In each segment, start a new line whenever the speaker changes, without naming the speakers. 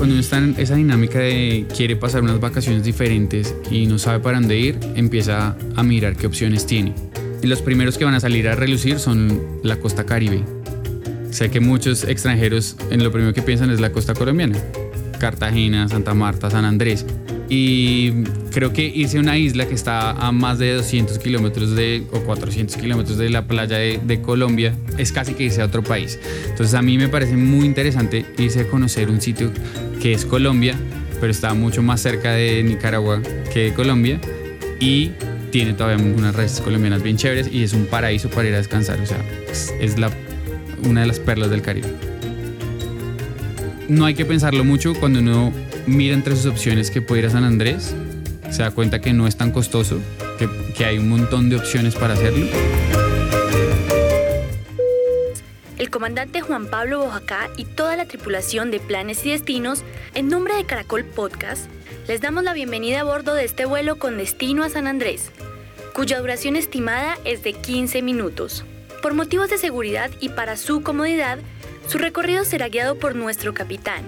Cuando uno está en esa dinámica de quiere pasar unas vacaciones diferentes y no sabe para dónde ir, empieza a mirar qué opciones tiene. Y los primeros que van a salir a relucir son la costa caribe. Sé que muchos extranjeros en lo primero que piensan es la costa colombiana. Cartagena, Santa Marta, San Andrés. Y creo que irse a una isla que está a más de 200 kilómetros de, o 400 kilómetros de la playa de, Colombia es casi que irse a otro país. Entonces a mí me parece muy interesante irse a conocer un sitio que es Colombia, pero está mucho más cerca de Nicaragua que de Colombia y tiene todavía unas raíces colombianas bien chéveres y es un paraíso para ir a descansar. O sea, es, la, una de las perlas del Caribe. No hay que pensarlo mucho cuando uno mira entre sus opciones que puede ir a San Andrés, se da cuenta que no es tan costoso, que, hay un montón de opciones para hacerlo.
El comandante Juan Pablo Bojacá y toda la tripulación de Planes y Destinos, en nombre de Caracol Podcast, les damos la bienvenida a bordo de este vuelo con destino a San Andrés, cuya duración estimada es de 15 minutos. Por motivos de seguridad y para su comodidad, su recorrido será guiado por nuestro capitán,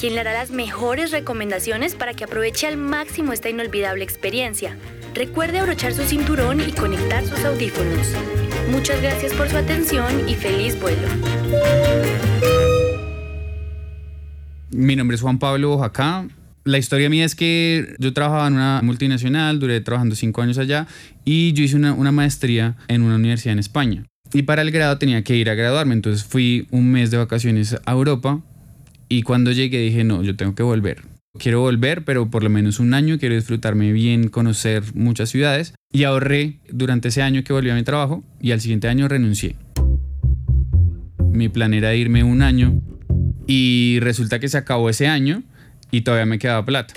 quien le hará las mejores recomendaciones para que aproveche al máximo esta inolvidable experiencia. Recuerde abrochar su cinturón y conectar sus audífonos. Muchas gracias por su atención y feliz vuelo.
Mi nombre es Juan Pablo Ojacá. La historia mía es que yo trabajaba en una multinacional, duré trabajando cinco años allá y yo hice una, una maestría en una universidad en España. Y para el grado tenía que ir a graduarme, entonces fui un mes de vacaciones a Europa y cuando llegué dije, no, yo tengo que volver. Quiero volver, pero por lo menos un año, quiero disfrutarme bien, conocer muchas ciudades. Y ahorré durante ese año que volví a mi trabajo y al siguiente año renuncié. Mi plan era irme un año y resulta que se acabó ese año y todavía me quedaba plata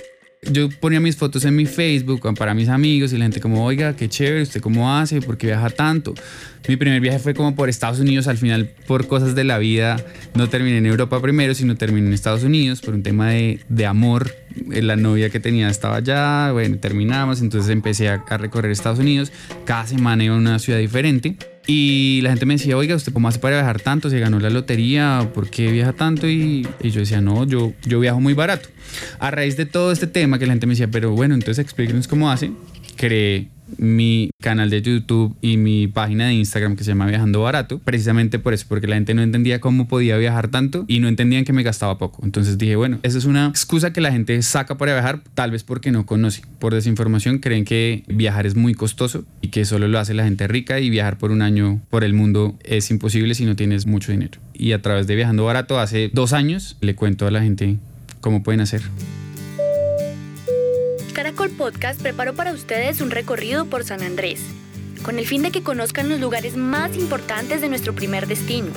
yo ponía mis fotos en mi Facebook para mis amigos y la gente como, oiga, qué chévere, ¿usted cómo hace? ¿Por qué viaja tanto? Mi primer viaje fue como por Estados Unidos, al final por cosas de la vida no terminé en Europa primero, sino terminé en Estados Unidos por un tema de, de amor. Eh, la novia que tenía estaba allá, bueno, terminamos, entonces empecé a, a recorrer Estados Unidos, cada semana iba a una ciudad diferente. Y la gente me decía, oiga, ¿usted cómo hace para viajar tanto? ¿Se ganó la lotería? ¿Por qué viaja tanto? Y, yo decía, no, yo, yo viajo muy barato. A raíz de todo este tema que la gente me decía, pero bueno, entonces explíquenos cómo hace, creé mi canal de YouTube y mi página de Instagram que se llama Viajando Barato, precisamente por eso, porque la gente no entendía cómo podía viajar tanto y no entendían que me gastaba poco. Entonces dije, bueno, esa es una excusa que la gente saca para viajar, tal vez porque no conoce. Por desinformación creen que viajar es muy costoso y que solo lo hace la gente rica y viajar por un año por el mundo es imposible si no tienes mucho dinero. Y a través de Viajando Barato, hace dos años, le cuento a la gente cómo pueden hacer.
Caracol Podcast preparó para ustedes un recorrido por San Andrés, con el fin de que conozcan los lugares más importantes de nuestro primer destino.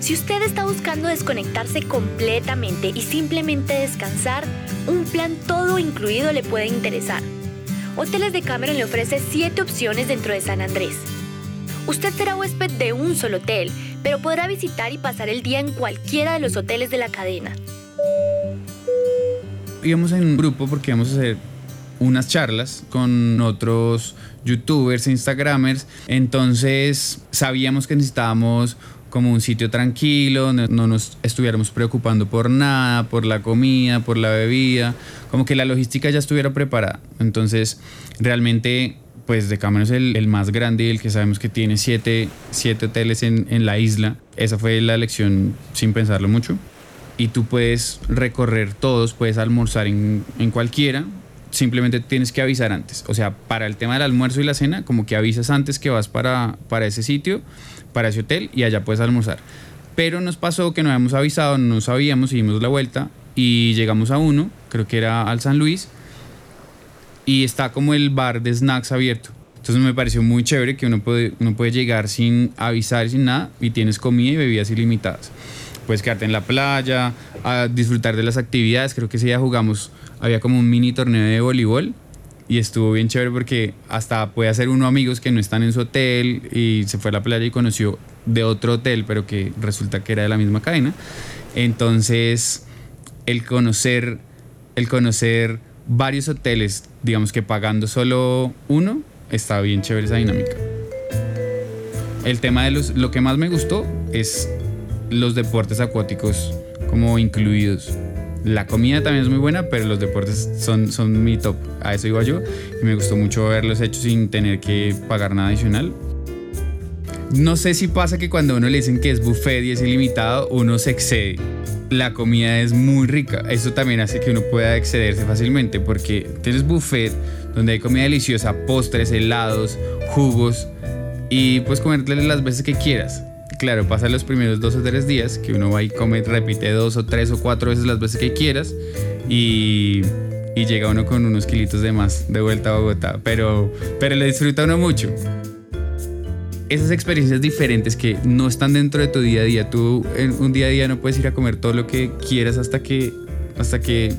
Si usted está buscando desconectarse completamente y simplemente descansar, un plan todo incluido le puede interesar. Hoteles de Cameron le ofrece 7 opciones dentro de San Andrés. Usted será huésped de un solo hotel, pero podrá visitar y pasar el día en cualquiera de los hoteles de la cadena
íbamos en un grupo porque íbamos a hacer unas charlas con otros youtubers, instagramers, entonces sabíamos que necesitábamos como un sitio tranquilo, no nos estuviéramos preocupando por nada, por la comida, por la bebida, como que la logística ya estuviera preparada. Entonces, realmente, pues de es el, más grande y el que sabemos que tiene siete, siete hoteles en, en la isla. Esa fue la elección sin pensarlo mucho y tú puedes recorrer todos, puedes almorzar en, en, cualquiera, simplemente tienes que avisar antes. O sea, para el tema del almuerzo y la cena, como que avisas antes que vas para, para ese sitio, para ese hotel y allá puedes almorzar. Pero nos pasó que no habíamos avisado, no sabíamos, seguimos la vuelta y llegamos a uno, creo que era al San Luis, y está como el bar de snacks abierto. Entonces me pareció muy chévere que uno puede, uno puede llegar sin avisar, sin nada, y tienes comida y bebidas ilimitadas puedes quedarte en la playa, a disfrutar de las actividades. Creo que ese día jugamos, había como un mini torneo de voleibol y estuvo bien chévere porque hasta puede hacer uno amigos que no están en su hotel y se fue a la playa y conoció de otro hotel, pero que resulta que era de la misma cadena. Entonces, el conocer, el conocer varios hoteles, digamos que pagando solo uno, está bien chévere esa dinámica. El tema de los, lo que más me gustó es los deportes acuáticos como incluidos. La comida también es muy buena, pero los deportes son, son mi top. A eso iba yo. Y me gustó mucho verlos hechos sin tener que pagar nada adicional. No sé si pasa que cuando uno le dicen que es buffet y es ilimitado, uno se excede. La comida es muy rica. Eso también hace que uno pueda excederse fácilmente porque tienes buffet donde hay comida deliciosa, postres, helados, jugos y puedes comerle las veces que quieras. Claro, pasa los primeros dos o tres días que uno va y come, repite dos o tres o cuatro veces las veces que quieras y, llega uno con unos kilitos de más de vuelta a Bogotá. Pero, pero le disfruta uno mucho esas experiencias diferentes que no están dentro de tu día a día. Tú en un día a día no puedes ir a comer todo lo que quieras hasta que, hasta que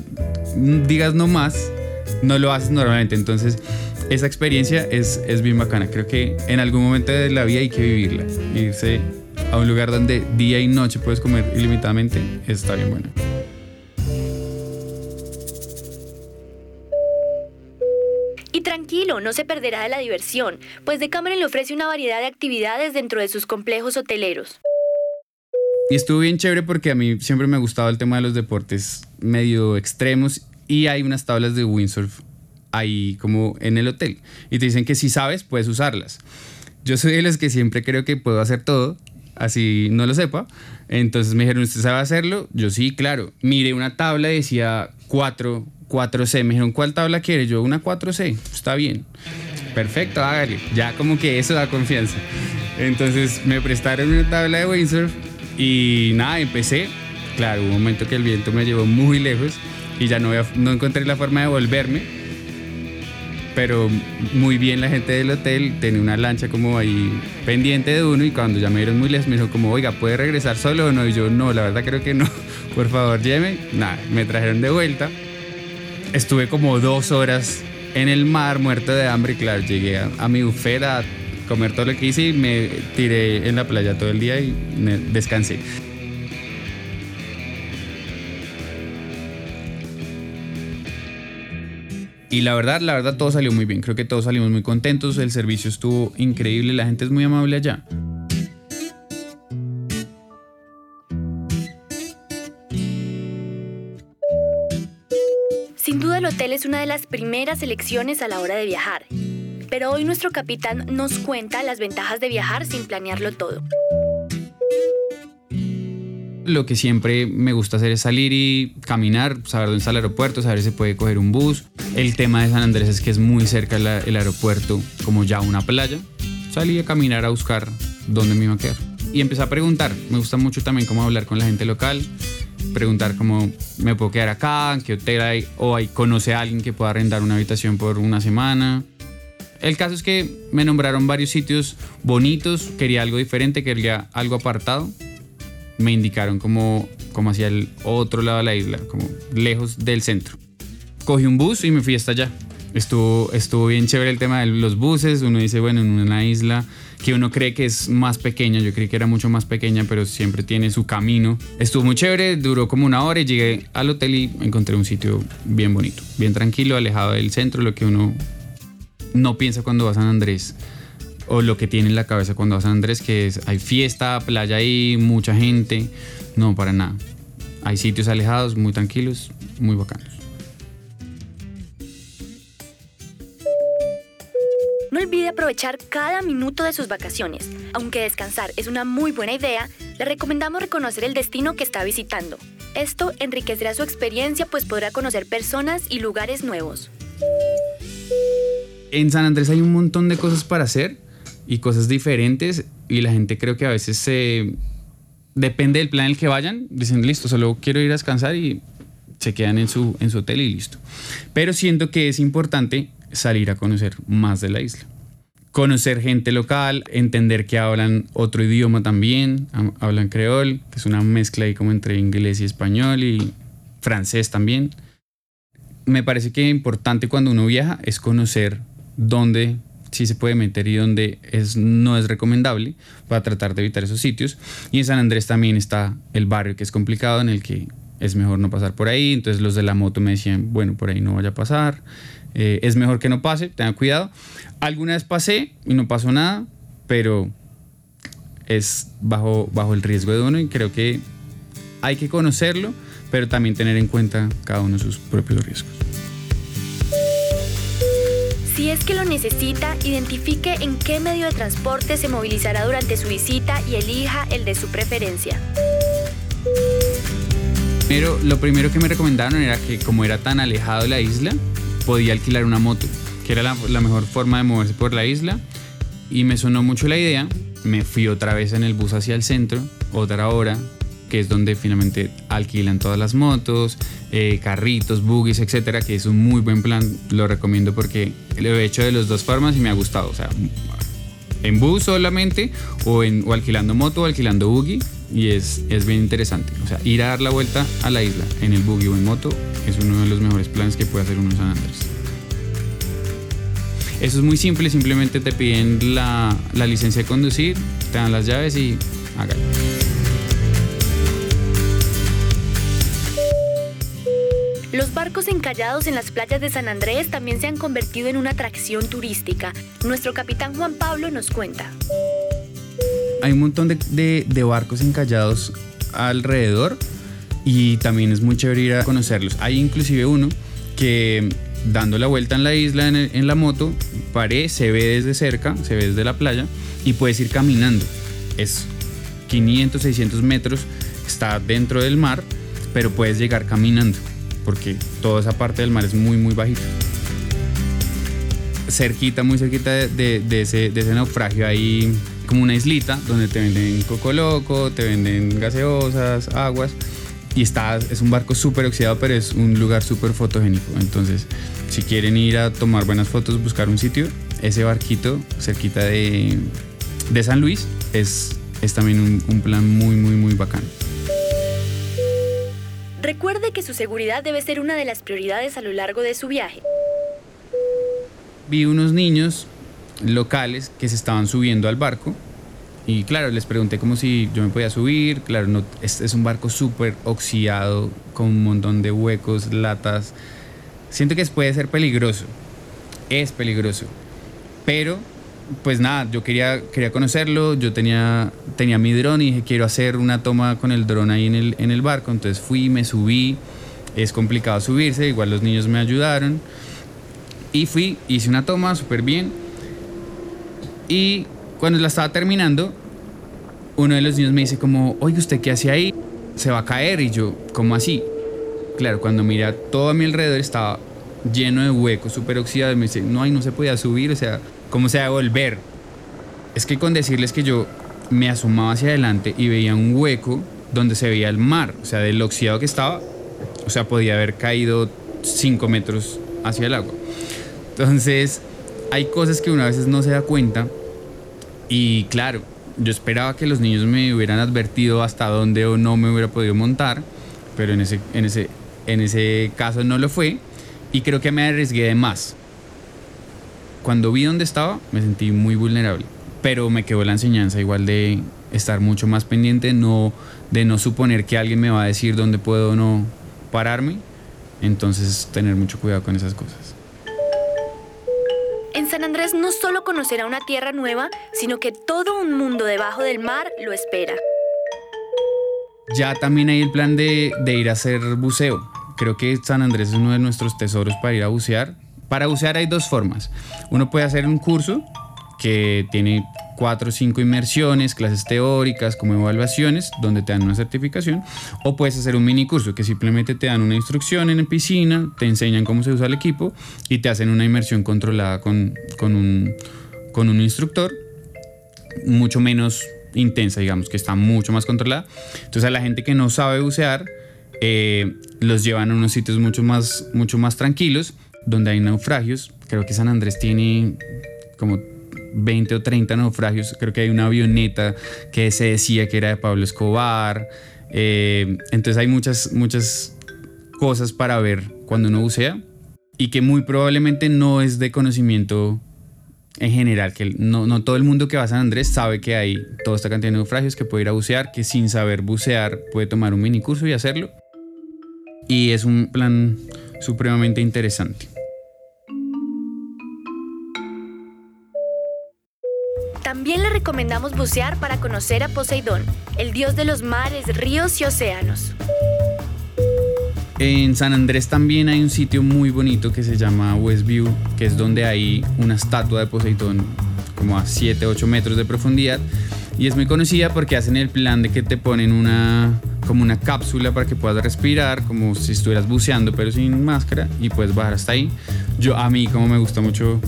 digas no más, no lo haces normalmente. Entonces, esa experiencia es, es bien bacana. Creo que en algún momento de la vida hay que vivirla. Irse a un lugar donde día y noche puedes comer ilimitadamente, está bien bueno.
tranquilo, no se perderá de la diversión, pues Decameron le ofrece una variedad de actividades dentro de sus complejos hoteleros.
Y estuvo bien chévere porque a mí siempre me ha gustado el tema de los deportes medio extremos y hay unas tablas de windsurf ahí como en el hotel y te dicen que si sabes puedes usarlas. Yo soy de los que siempre creo que puedo hacer todo, así no lo sepa. Entonces me dijeron, ¿usted sabe hacerlo? Yo sí, claro. Miré una tabla y decía 4, 4C. Me dijeron, ¿cuál tabla quiere? Yo, una 4C. Está bien. Perfecto, hágale. Ya como que eso da confianza. Entonces me prestaron una tabla de windsurf y nada, empecé. Claro, hubo un momento que el viento me llevó muy lejos y ya no, no encontré la forma de volverme. Pero muy bien la gente del hotel tenía una lancha como ahí pendiente de uno y cuando ya me vieron muy lejos me dijo como, oiga, ¿puede regresar solo o no? Y yo, no, la verdad creo que no. Por favor, lléveme. Nada, me trajeron de vuelta estuve como dos horas en el mar muerto de hambre. Claro, llegué a, mi buffet a comer todo lo que hice y me tiré en la playa todo el día y descansé. Y la verdad, la verdad todo salió muy bien. Creo que todos salimos muy contentos. El servicio estuvo increíble. La gente es muy amable allá.
el hotel es una de las primeras elecciones a la hora de viajar. Pero hoy nuestro capitán nos cuenta las ventajas de viajar sin planearlo todo.
Lo que siempre me gusta hacer es salir y caminar, saber dónde está el aeropuerto, saber si puede coger un bus. El tema de San Andrés es que es muy cerca el aeropuerto, como ya una playa. Salí a caminar a buscar dónde me iba a quedar. Y empecé a preguntar. Me gusta mucho también cómo hablar con la gente local preguntar cómo me puedo quedar acá, en qué hotel hay, o hay, conoce a alguien que pueda arrendar una habitación por una semana. El caso es que me nombraron varios sitios bonitos, quería algo diferente, quería algo apartado. Me indicaron como, como hacia el otro lado de la isla, como lejos del centro. Cogí un bus y me fui hasta allá. Estuvo, estuvo bien chévere el tema de los buses. Uno dice, bueno, en una isla que uno cree que es más pequeña, yo creí que era mucho más pequeña, pero siempre tiene su camino. Estuvo muy chévere, duró como una hora y llegué al hotel y encontré un sitio bien bonito, bien tranquilo, alejado del centro, lo que uno no piensa cuando va a San Andrés o lo que tiene en la cabeza cuando va a San Andrés, que es hay fiesta, playa ahí, mucha gente. No, para nada. Hay sitios alejados, muy tranquilos, muy bacanos.
olvide aprovechar cada minuto de sus vacaciones. Aunque descansar es una muy buena idea, le recomendamos reconocer el destino que está visitando. Esto enriquecerá su experiencia pues podrá conocer personas y lugares nuevos.
En San Andrés hay un montón de cosas para hacer y cosas diferentes y la gente creo que a veces se... Depende del plan en el que vayan, dicen listo, solo quiero ir a descansar y se quedan en su, en su hotel y listo. Pero siento que es importante salir a conocer más de la isla conocer gente local, entender que hablan otro idioma también, hablan creol, que es una mezcla ahí como entre inglés y español y francés también. Me parece que importante cuando uno viaja es conocer dónde sí se puede meter y dónde es, no es recomendable para tratar de evitar esos sitios. Y en San Andrés también está el barrio que es complicado en el que es mejor no pasar por ahí. Entonces los de la moto me decían, bueno, por ahí no vaya a pasar. Eh, es mejor que no pase, tenga cuidado. Alguna vez pasé y no pasó nada, pero es bajo, bajo el riesgo de uno y creo que hay que conocerlo, pero también tener en cuenta cada uno sus propios riesgos.
Si es que lo necesita, identifique en qué medio de transporte se movilizará durante su visita y elija el de su preferencia.
Pero lo primero que me recomendaron era que como era tan alejado de la isla, podía alquilar una moto, que era la, la mejor forma de moverse por la isla. Y me sonó mucho la idea. Me fui otra vez en el bus hacia el centro, otra hora, que es donde finalmente alquilan todas las motos, eh, carritos, buggies, etcétera, que es un muy buen plan. Lo recomiendo porque lo he hecho de las dos formas y me ha gustado. O sea, en bus solamente, o, en, alquilando moto o alquilando buggy, y es, es bien interesante. O sea, ir a dar la vuelta a la isla en el buggy o en moto es uno de los mejores planes que puede hacer uno en San Andrés. Eso es muy simple, simplemente te piden la, la licencia de conducir, te dan las llaves y hágalo.
Los barcos encallados en las playas de San Andrés también se han convertido en una atracción turística. Nuestro capitán Juan Pablo nos cuenta.
Hay un montón de, barcos encallados alrededor y también es muy chévere ir a conocerlos. Hay inclusive uno que dando la vuelta en la isla en la moto, paré, se ve desde cerca, se ve desde la playa y puedes ir caminando. Es 500, 600 metros, está dentro del mar, pero puedes llegar caminando porque toda esa parte del mar es muy, muy bajita. Cerquita, muy cerquita de, ese, de ese naufragio hay como una islita donde te venden coco loco, te venden gaseosas, aguas. Y está, es un barco súper oxidado, pero es un lugar súper fotogénico. Entonces, si quieren ir a tomar buenas fotos, buscar un sitio, ese barquito cerquita de, de San Luis es, es también un, un plan muy, muy, muy bacano.
Recuerde que su seguridad debe ser una de las prioridades a lo largo de su viaje.
vi unos niños locales que se estaban subiendo al barco y claro, les pregunté como si yo me podía subir, claro, no, es, es un barco súper oxidado con un montón de huecos, latas. Siento que puede ser peligroso, es peligroso, pero pues nada, yo quería, quería conocerlo, yo tenía, tenía mi dron y dije quiero hacer una toma con el dron ahí en el, en el barco, entonces fui, me subí, es complicado subirse, igual los niños me ayudaron. Y fui, hice una toma súper bien. Y cuando la estaba terminando, uno de los niños me dice como, oye, ¿usted qué hace ahí? Se va a caer. Y yo, ¿cómo así? Claro, cuando miré a todo a mi alrededor estaba lleno de huecos, súper oxidado. Y me dice, no, ahí no se podía subir. O sea, ¿cómo se va a volver? Es que con decirles que yo me asomaba hacia adelante y veía un hueco donde se veía el mar. O sea, del oxidado que estaba, o sea, podía haber caído 5 metros hacia el agua. Entonces, hay cosas que uno a veces no se da cuenta. Y claro, yo esperaba que los niños me hubieran advertido hasta dónde o no me hubiera podido montar, pero en ese, en ese, en ese caso no lo fue. Y creo que me arriesgué de más. Cuando vi dónde estaba, me sentí muy vulnerable. Pero me quedó la enseñanza igual de estar mucho más pendiente, no, de no suponer que alguien me va a decir dónde puedo o no pararme. Entonces, tener mucho cuidado con esas cosas.
En San Andrés no solo conocerá una tierra nueva, sino que todo un mundo debajo del mar lo espera.
Ya también hay el plan de, de ir a hacer buceo. Creo que San Andrés es uno de nuestros tesoros para ir a bucear. Para bucear hay dos formas. Uno puede hacer un curso que tiene cuatro o cinco inmersiones, clases teóricas como evaluaciones, donde te dan una certificación. O puedes hacer un mini curso que simplemente te dan una instrucción en piscina, te enseñan cómo se usa el equipo y te hacen una inmersión controlada con, con un, con un instructor mucho menos intensa, digamos, que está mucho más controlada. Entonces a la gente que no sabe bucear, eh, los llevan a unos sitios mucho más, mucho más tranquilos, donde hay naufragios. Creo que San Andrés tiene como 20 o 30 naufragios. Creo que hay una avioneta que se decía que era de Pablo Escobar. Eh, entonces hay muchas, muchas cosas para ver cuando uno bucea y que muy probablemente no es de conocimiento en general, que no, no todo el mundo que va a San Andrés sabe que hay toda esta cantidad de naufragios, que puede ir a bucear, que sin saber bucear puede tomar un mini curso y hacerlo. Y es un plan supremamente interesante.
También le recomendamos bucear para conocer a Poseidón, el dios de los mares, ríos y océanos.
En San Andrés también hay un sitio muy bonito que se llama Westview, que es donde hay una estatua de Poseidón como a 7, 8 metros de profundidad. Y es muy conocida porque hacen el plan de que te ponen una como una cápsula para que puedas respirar, como si estuvieras buceando pero sin máscara y puedes bajar hasta ahí. Yo a mí como me gusta mucho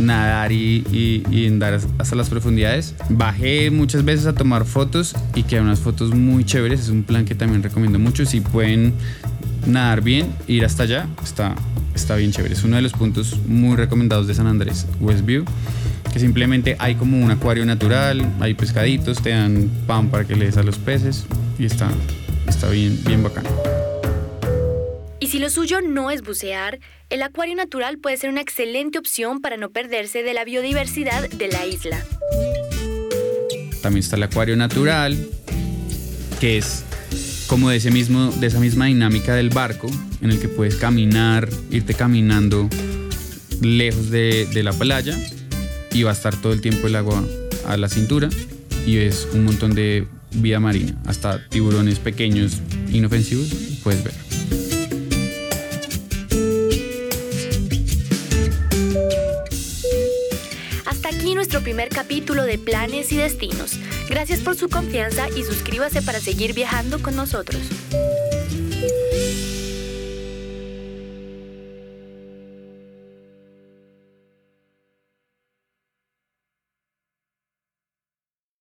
nadar y, y, andar hasta las profundidades, bajé muchas veces a tomar fotos y quedan unas fotos muy chéveres. Es un plan que también recomiendo mucho. Si pueden nadar bien, ir hasta allá, está, está bien chévere. Es uno de los puntos muy recomendados de San Andrés, Westview que simplemente hay como un acuario natural, hay pescaditos, te dan pan para que le des a los peces y está, está bien, bien bacano.
Si lo suyo no es bucear, el acuario natural puede ser una excelente opción para no perderse de la biodiversidad de la isla.
También está el acuario natural, que es como de, ese mismo, de esa misma dinámica del barco, en el que puedes caminar, irte caminando lejos de, la playa y va a estar todo el tiempo el agua a la cintura y ves un montón de vida marina, hasta tiburones pequeños inofensivos puedes ver.
Primer capítulo de Planes y Destinos. Gracias por su confianza y suscríbase para seguir viajando con nosotros.